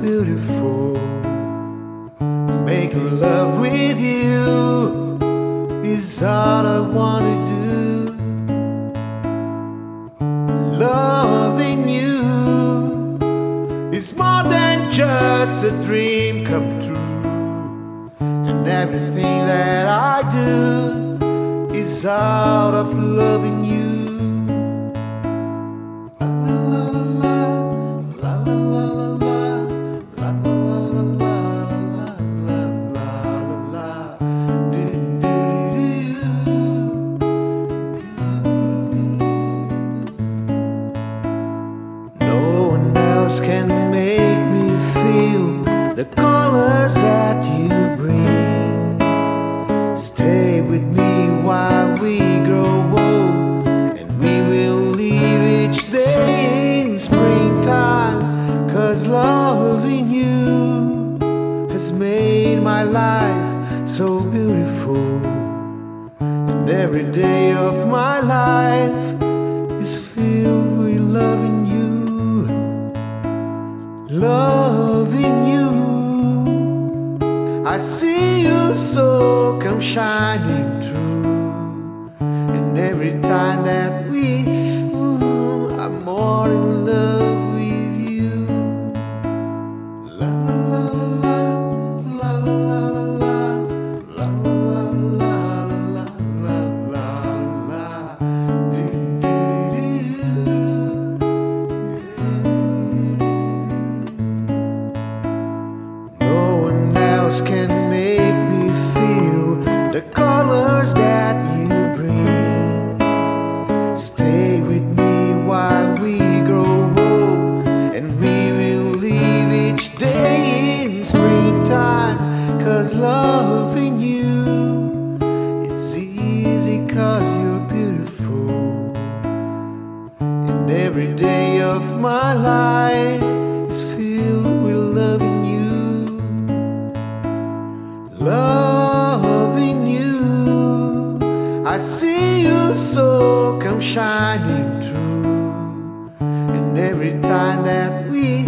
beautiful. Making love with you is all I want to do. Loving you is more than just a dream come true. And everything that I do is out of loving you. Can make me feel the colors that you bring. Stay with me while we grow old, and we will leave each day in springtime. Cause loving you has made my life so beautiful, and every day of my life is filled with. Loving I see you so come shining through, and every time that we, ooh, I'm more in love of my life is filled with loving you. Loving you, I see you so come shining through. And every time that we